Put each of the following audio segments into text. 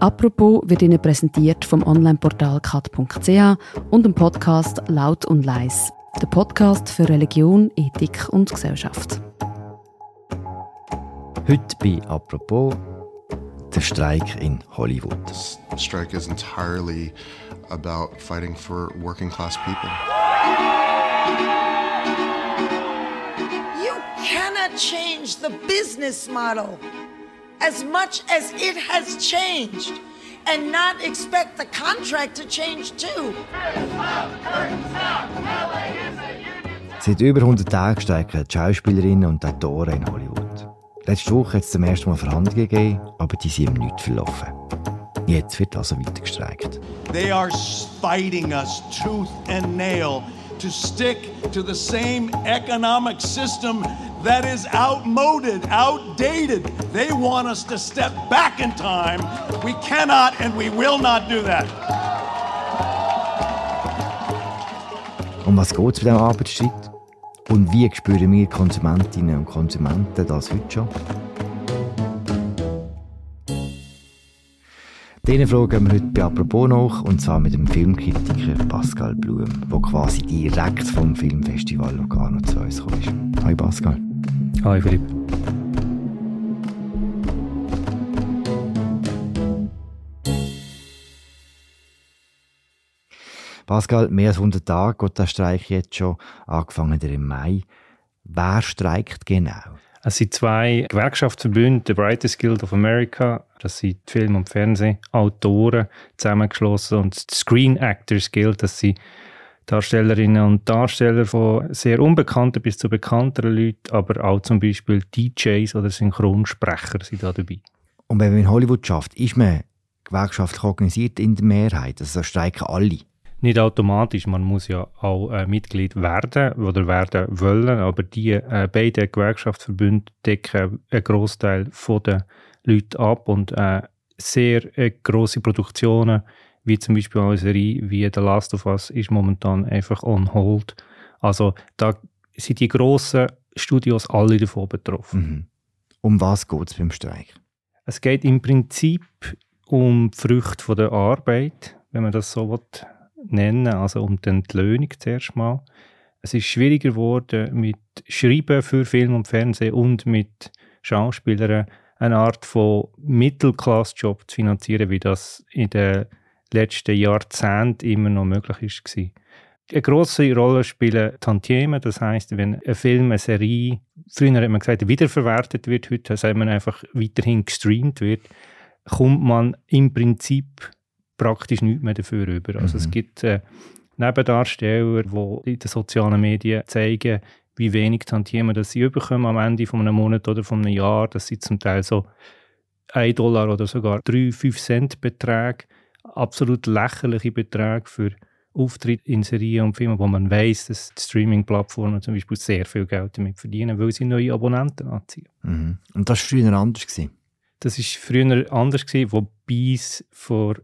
Apropos wird Ihnen präsentiert vom Onlineportal kat.ch und dem Podcast Laut und Leis. Der Podcast für Religion, Ethik und Gesellschaft. Heute bei Apropos der Streik in Hollywood. This strike is entirely about fighting for working class people. You cannot change the business model as much as it has changed and not expect the contract to change too. Seit über 100 Tagen streiken die Schauspielerinnen und Autoren in Hollywood. Letzte Woche hat es zum ersten Mal Verhandlungen gegeben, aber die sind ihm nicht verlaufen. Jetzt wird also weiter gestreikt. They are fighting us tooth and nail to stick to the same economic system that is outmoded, outdated. They want us to step back in time. We cannot and we will not do that. Um was geht es bei diesem Arbeitsstreit? Und wie spüren wir Konsumentinnen und Konsumenten das heute schon? Diesen Fragen gehen wir heute bei Apropos nach, und zwar mit dem Filmkritiker Pascal Blum, der quasi direkt vom Filmfestival Locarno zu uns gekommen ist. Hi Pascal. Hi Philipp. Pascal, mehr als 100 Tage geht der Streik jetzt schon, angefangen im Mai. Wer streikt genau? Es sind zwei Gewerkschaftsverbünde, der Brightest Guild of America, das sind Film- und Fernsehautoren zusammengeschlossen und die Screen Actors Guild, das sind Darstellerinnen und Darsteller von sehr unbekannten bis zu bekannteren Leuten, aber auch zum Beispiel DJs oder Synchronsprecher sind da dabei. Und wenn man in Hollywood schafft, ist man gewerkschaftlich organisiert in der Mehrheit, also streiken alle? Nicht automatisch, man muss ja auch äh, Mitglied werden oder werden wollen, aber die äh, beiden Gewerkschaftsverbünde decken einen Großteil der Leute ab und äh, sehr äh, große Produktionen, wie zum Beispiel eine Serie wie The Last of Us, ist momentan einfach on hold. Also da sind die grossen Studios alle davon betroffen. Mhm. Um was geht es beim Streik? Es geht im Prinzip um die Früchte der Arbeit, wenn man das so will nennen, also um die Entlöhnung zuerst mal. Es ist schwieriger geworden mit Schreiben für Film und Fernsehen und mit Schauspielern eine Art von Mittelklassjob zu finanzieren, wie das in den letzten Jahrzehnten immer noch möglich war. Eine grosse Rolle spielen Tantiemen, das heißt, wenn ein Film, eine Serie, früher hat man gesagt, wiederverwertet wird, heute sagt man einfach weiterhin gestreamt wird, kommt man im Prinzip praktisch nichts mehr dafür über. Also mhm. es gibt äh, Nebendarsteller, die in den sozialen Medien zeigen, wie wenig Tantiemen das sie bekommen am Ende von einem Monat oder von einem Jahr. Das sind zum Teil so 1 Dollar oder sogar 3, 5 Cent Beträge. Absolut lächerliche Beträge für Auftritte in Serien und Filmen, wo man weiß, dass die Streaming-Plattformen zum Beispiel sehr viel Geld damit verdienen, weil sie neue Abonnenten anziehen. Mhm. Und das war früher anders? Gewesen? Das war früher anders, gewesen, wobei es vor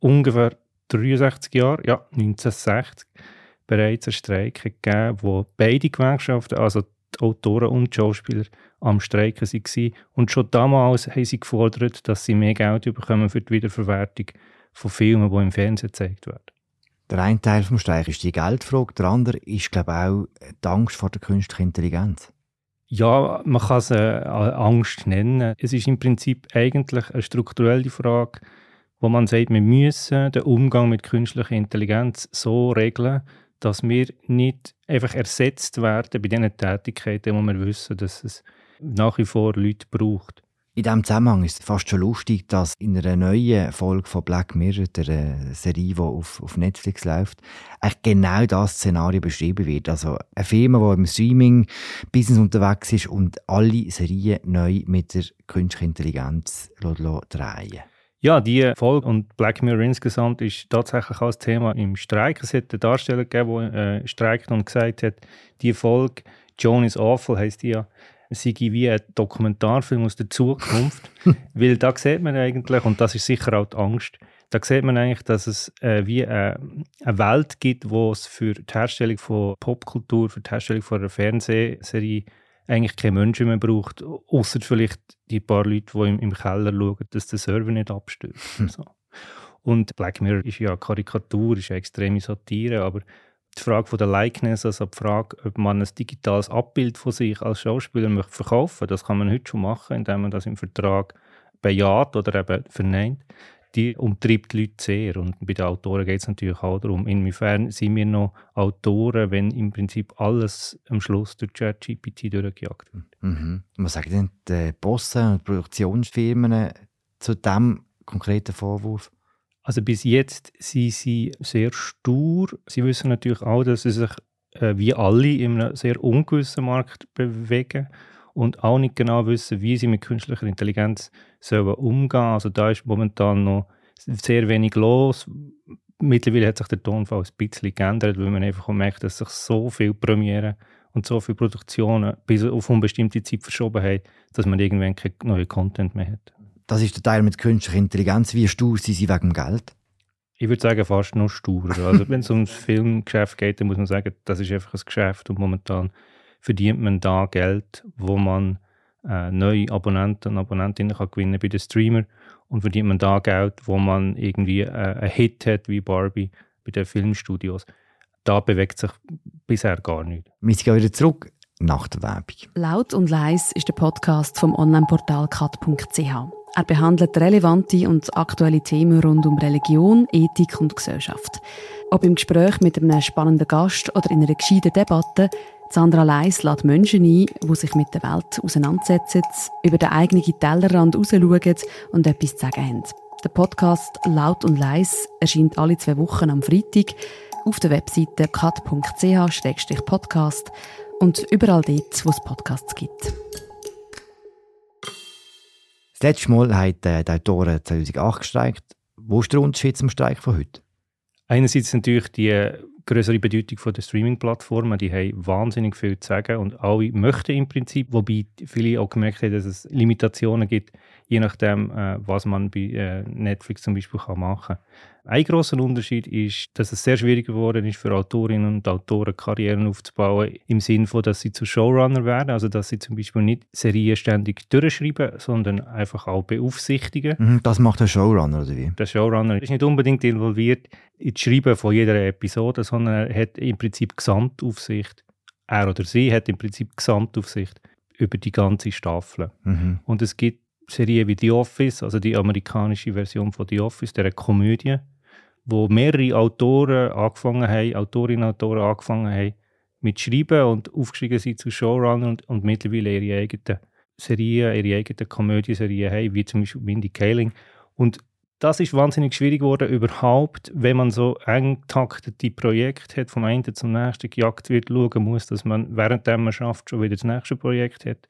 ungefähr 63 Jahren, ja, 1960, bereits einen Streik gegeben, wo beide Gewerkschaften, also die Autoren und die Schauspieler, am Streiken waren. Und schon damals haben sie gefordert, dass sie mehr Geld bekommen für die Wiederverwertung von Filmen, die im Fernsehen gezeigt werden. Der eine Teil des Streiks ist die Geldfrage, der andere ist, glaube ich, auch die Angst vor der künstlichen Intelligenz. Ja, man kann es äh, Angst nennen. Es ist im Prinzip eigentlich eine strukturelle Frage, wo man sagt, wir müssen den Umgang mit künstlicher Intelligenz so regeln, dass wir nicht einfach ersetzt werden bei den Tätigkeiten, wo wir wissen, dass es nach wie vor Leute braucht. In diesem Zusammenhang ist es fast schon lustig, dass in einer neuen Folge von Black Mirror, der äh, Serie, die auf, auf Netflix läuft, genau das Szenario beschrieben wird. Also eine Firma, die im Streaming-Business unterwegs ist und alle Serien neu mit der künstlichen Intelligenz drehen ja, die Folge und Black Mirror insgesamt ist tatsächlich auch das Thema im Streik. Es hat einen Darsteller gegeben, der äh, streikt und gesagt hat, die Folge Joan is Awful heisst die ja, sei wie ein Dokumentarfilm aus der Zukunft. Weil da sieht man eigentlich, und das ist sicher auch die Angst, da sieht man eigentlich, dass es äh, wie äh, eine Welt gibt, wo es für die Herstellung von Popkultur, für die Herstellung von einer Fernsehserie eigentlich keine Menschen mehr braucht, außer vielleicht die paar Leute, die im, im Keller schauen, dass der Server nicht abstürzt. Hm. So. Und Black Mirror ist ja Karikatur, ist ja extreme Satire, aber die Frage der Likeness, also die Frage, ob man ein digitales Abbild von sich als Schauspieler möchte verkaufen, das kann man heute schon machen, indem man das im Vertrag bejaht oder eben verneint die umtreibt die Leute sehr. Und bei den Autoren geht es natürlich auch darum, inwiefern sind wir noch Autoren, wenn im Prinzip alles am Schluss durch ChatGPT durchgejagt wird. Mhm. Was sagen denn die Bosse und Produktionsfirmen zu diesem konkreten Vorwurf? Also bis jetzt sind sie sehr stur. Sie wissen natürlich auch, dass sie sich äh, wie alle in einem sehr ungewissen Markt bewegen und auch nicht genau wissen, wie sie mit künstlicher Intelligenz sollen umgehen. Also da ist momentan noch sehr wenig los. Mittlerweile hat sich der Tonfall ein bisschen geändert, weil man einfach merkt, dass sich so viele Premiere und so viele Produktionen bis auf unbestimmte Zeit verschoben haben, dass man irgendwann keinen neuen Content mehr hat. Das ist der Teil mit künstlicher Intelligenz. Wie stur sind sie wegen dem Geld? Ich würde sagen, fast nur stur. Also, wenn es ums Filmgeschäft geht, dann muss man sagen, das ist einfach ein Geschäft und momentan verdient man da Geld, wo man äh, neue Abonnenten und Abonnentinnen kann gewinnen bei den Streamer und verdient man da Geld, wo man irgendwie äh, einen Hit hat wie Barbie bei den Filmstudios. Da bewegt sich bisher gar nichts. Wir gehen wieder zurück nach der Werbung. Laut und leis ist der Podcast vom Onlineportal kat.ch. Er behandelt relevante und aktuelle Themen rund um Religion, Ethik und Gesellschaft. Ob im Gespräch mit einem spannenden Gast oder in einer gescheiten Debatte, Sandra Leis lädt Menschen ein, die sich mit der Welt auseinandersetzen, über den eigenen Tellerrand rausschauen und etwas zu sagen haben. Der Podcast Laut und Leis erscheint alle zwei Wochen am Freitag auf der Webseite kat.ch-podcast und überall dort, wo es Podcasts gibt. Das letzte Mal äh, die Autoren 2008 gestreikt. Wo ist der Unterschied zum Streik von heute? Einerseits natürlich die größere Bedeutung der Streaming-Plattformen. Die haben wahnsinnig viel zu sagen und alle möchten im Prinzip, wobei viele auch gemerkt haben, dass es Limitationen gibt, je nachdem, äh, was man bei äh, Netflix zum Beispiel kann machen kann. Ein großer Unterschied ist, dass es sehr schwierig geworden ist für Autorinnen und Autoren Karrieren aufzubauen, im Sinne von, dass sie zu Showrunner werden, also dass sie zum Beispiel nicht Serien ständig durchschreiben, sondern einfach auch beaufsichtigen. Mhm, das macht der Showrunner, oder wie? Der Showrunner ist nicht unbedingt involviert in das Schreiben von jeder Episode, sondern er hat im Prinzip Gesamtaufsicht. Er oder sie hat im Prinzip Gesamtaufsicht über die ganze Staffel. Mhm. Und es gibt Serien wie The Office, also die amerikanische Version von The Office, der Komödie, wo mehrere Autoren angefangen haben, Autorinnen und Autoren angefangen haben, mit Schreiben und aufgestiegen sind zu Showrunner und, und mittlerweile ihre eigenen Serien, ihre eigenen Komödieserien haben, wie zum Beispiel Mindy Kaling. Und das ist wahnsinnig schwierig geworden, überhaupt, wenn man so eng taktete Projekte hat, vom einen zum nächsten gejagt wird, schauen muss, dass man während man schafft, schon wieder das nächste Projekt hat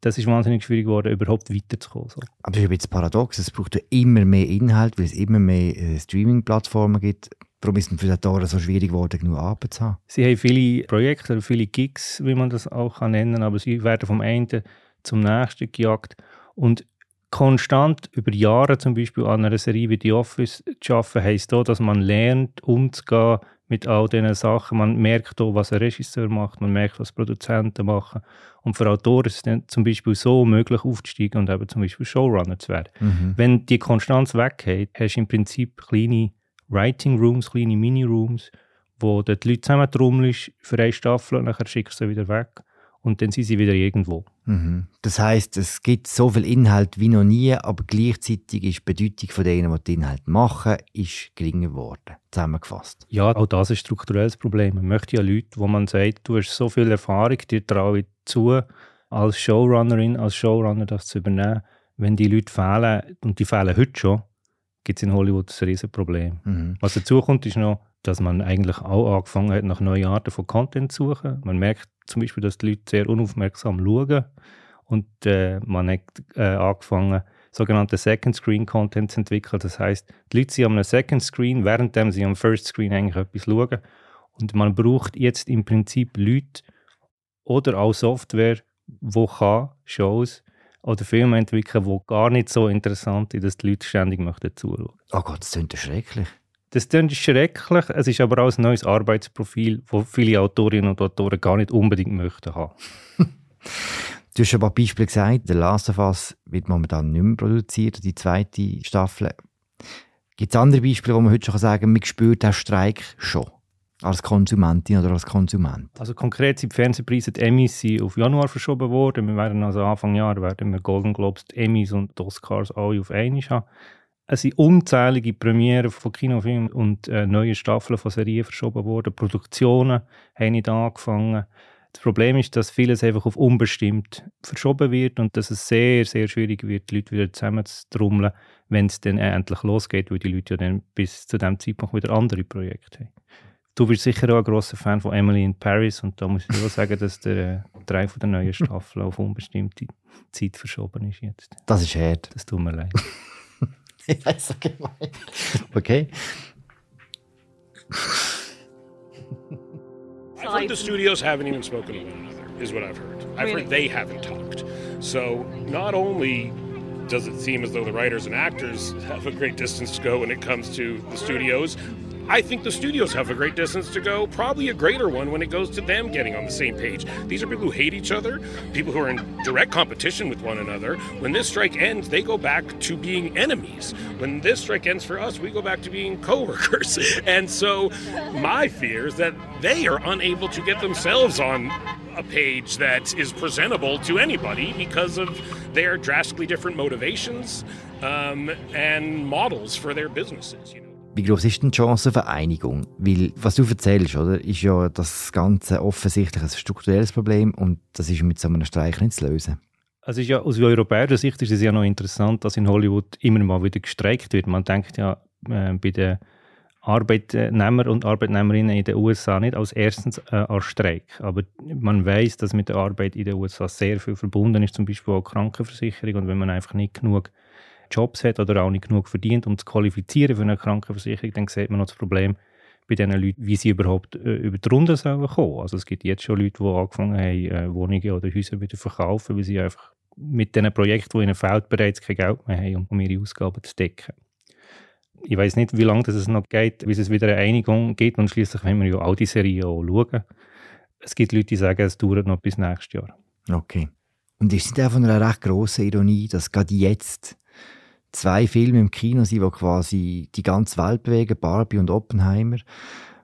das ist wahnsinnig schwierig geworden, überhaupt weiterzukommen. So. Aber das ist ein bisschen paradox. Es braucht ja immer mehr Inhalt, weil es immer mehr äh, Streaming-Plattformen gibt. Warum ist es für die Autoren so schwierig geworden, genug Arbeit zu haben? Sie haben viele Projekte oder viele Gigs, wie man das auch nennen kann, aber sie werden vom einen zum nächsten gejagt. Und konstant über Jahre zum Beispiel an einer Serie wie The Office zu arbeiten, heisst auch, dass man lernt, umzugehen mit all diesen Sachen. Man merkt auch, was ein Regisseur macht, man merkt, was Produzenten machen. Und für Autoren ist es dann zum Beispiel so möglich aufzusteigen und eben zum Beispiel Showrunner zu werden. Mhm. Wenn die Konstanz weggeht, hast du im Prinzip kleine Writing Rooms, kleine Mini-Rooms, wo die Leute zusammen trommelst für eine Staffel und dann schickst du sie wieder weg und dann sind sie wieder irgendwo. Mhm. Das heißt, es gibt so viel Inhalt wie noch nie, aber gleichzeitig ist die Bedeutung von denen, die den Inhalt machen, ist geringer geworden, zusammengefasst. Ja, auch das ist ein strukturelles Problem. Man möchte ja Leute, wo man sagt, du hast so viel Erfahrung, dir traue ich zu, als Showrunnerin, als Showrunner das zu übernehmen. Wenn die Leute fehlen, und die fehlen heute schon, gibt es in Hollywood ein riesiges Problem. Mhm. Was dazu kommt, ist noch, dass man eigentlich auch angefangen hat, nach neuen Arten von Content zu suchen. Man merkt zum Beispiel, dass die Leute sehr unaufmerksam schauen und äh, man hat äh, angefangen, sogenannte Second Screen Content zu entwickeln. Das heißt, die Leute sind am Second Screen, während sie am First Screen eigentlich etwas schauen. Und man braucht jetzt im Prinzip Leute oder auch Software, die kann Shows oder Filme entwickeln, die gar nicht so interessant sind, dass die Leute ständig möchten zuschauen. Oh Gott, das klingt schrecklich. Das klingt schrecklich. Es ist aber auch ein neues Arbeitsprofil, das viele Autorinnen und Autoren gar nicht unbedingt möchten haben. Du hast schon ein paar Beispiele gesagt. The Last of Us wird momentan nicht mehr produziert, die zweite Staffel. Gibt es andere Beispiele, wo man heute schon sagen kann, man spürt den Streik schon? Als Konsumentin oder als Konsument? Also konkret sind die Fernsehpreise, die Emmys sind auf Januar verschoben worden. Wir werden also Anfang Jahr werden wir Golden Globes, die Emmys und die Oscars alle auf einmal haben. Es sind unzählige Premieren von Kinofilmen und äh, neue Staffeln von Serien verschoben worden. Produktionen haben nicht angefangen. Das Problem ist, dass vieles einfach auf unbestimmt verschoben wird und dass es sehr, sehr schwierig wird, die Leute wieder zusammenzutrommeln, wenn es dann endlich losgeht, weil die Leute ja dann bis zu dem Zeitpunkt wieder andere Projekte haben. Du bist sicher auch ein grosser Fan von Emily in Paris und da muss ich auch sagen, dass der äh, drei von der neuen Staffeln auf unbestimmte Zeit verschoben ist jetzt. Das ist hart. Das tut mir leid. Ich weiß so gemein. Okay. I've heard the studios haven't even spoken to one another, is what I've heard. I've heard they haven't talked. So not only does it seem as though the writers and actors have a great distance to go when it comes to the studios, I think the studios have a great distance to go, probably a greater one when it goes to them getting on the same page. These are people who hate each other, people who are in direct competition with one another. When this strike ends, they go back to being enemies. When this strike ends for us, we go back to being coworkers. And so my fear is that they are unable to get themselves on a page that is presentable to anybody because of their drastically different motivations um, and models for their businesses. You know? Wie groß ist denn die Chance auf eine Einigung? Weil, was du erzählst, oder, ist ja das Ganze offensichtlich ein strukturelles Problem und das ist mit so einem Streik nicht zu lösen. Also ja, aus europäischer Sicht ist es ja noch interessant, dass in Hollywood immer mal wieder gestreikt wird. Man denkt ja äh, bei den Arbeitnehmern und Arbeitnehmerinnen in den USA nicht als erstens äh, an Streik. Aber man weiß, dass mit der Arbeit in den USA sehr viel verbunden ist, zum Beispiel auch Krankenversicherung. Und wenn man einfach nicht genug Jobs hat oder auch nicht genug verdient, um zu qualifizieren für eine Krankenversicherung, dann sieht man noch das Problem bei diesen Leuten, wie sie überhaupt äh, über die Runde sollen kommen. Also es gibt jetzt schon Leute, die angefangen haben, äh, Wohnungen oder Häuser wieder zu verkaufen, weil sie einfach mit diesen Projekten, die ihnen fehlt, bereits kein Geld mehr haben, um, ihre Ausgaben zu decken. Ich weiß nicht, wie lange es noch geht, bis es wieder eine Einigung gibt und schließlich wollen wir ja all die Serien auch schauen. Es gibt Leute, die sagen, es dauert noch bis nächstes Jahr. Okay. Und ist es auch von einer recht grossen Ironie, dass gerade jetzt zwei Filme im Kino sind, die quasi die ganze Welt bewegen, Barbie und Oppenheimer,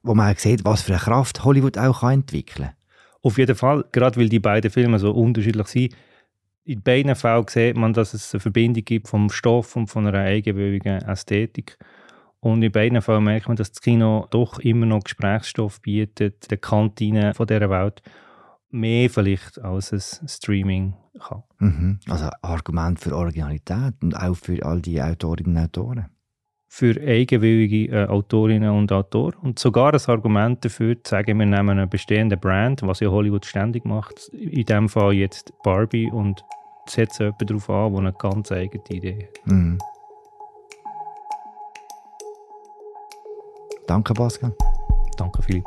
wo man auch sieht, was für eine Kraft Hollywood auch kann entwickeln kann. Auf jeden Fall, gerade weil die beiden Filme so unterschiedlich sind, in beiden Fällen sieht man, dass es eine Verbindung gibt vom Stoff und von einer eigenwilligen Ästhetik. Und in beiden Fällen merkt man, dass das Kino doch immer noch Gesprächsstoff bietet, der Kantine von dieser Welt, mehr vielleicht als es Streaming kann. Mhm. Also ein Argument für Originalität und auch für all die Autorinnen und Autoren. Für eigenwillige äh, Autorinnen und Autoren. Und sogar ein Argument dafür, zu sagen, wir nehmen eine bestehende Brand, was ja Hollywood ständig macht, in dem Fall jetzt Barbie, und setzen jemanden darauf an, der eine ganz eigene Idee hat. Mhm. Danke, Pascal. Danke, Philipp.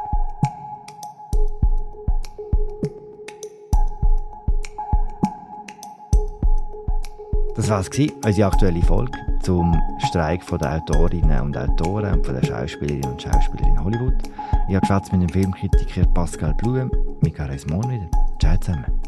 Das war es, unsere aktuelle Folge zum Streik der Autorinnen und Autoren und von der Schauspielerinnen und Schauspieler in Hollywood. Ich habe mit dem Filmkritiker Pascal Blum. Wir hören uns morgen. Ciao zusammen.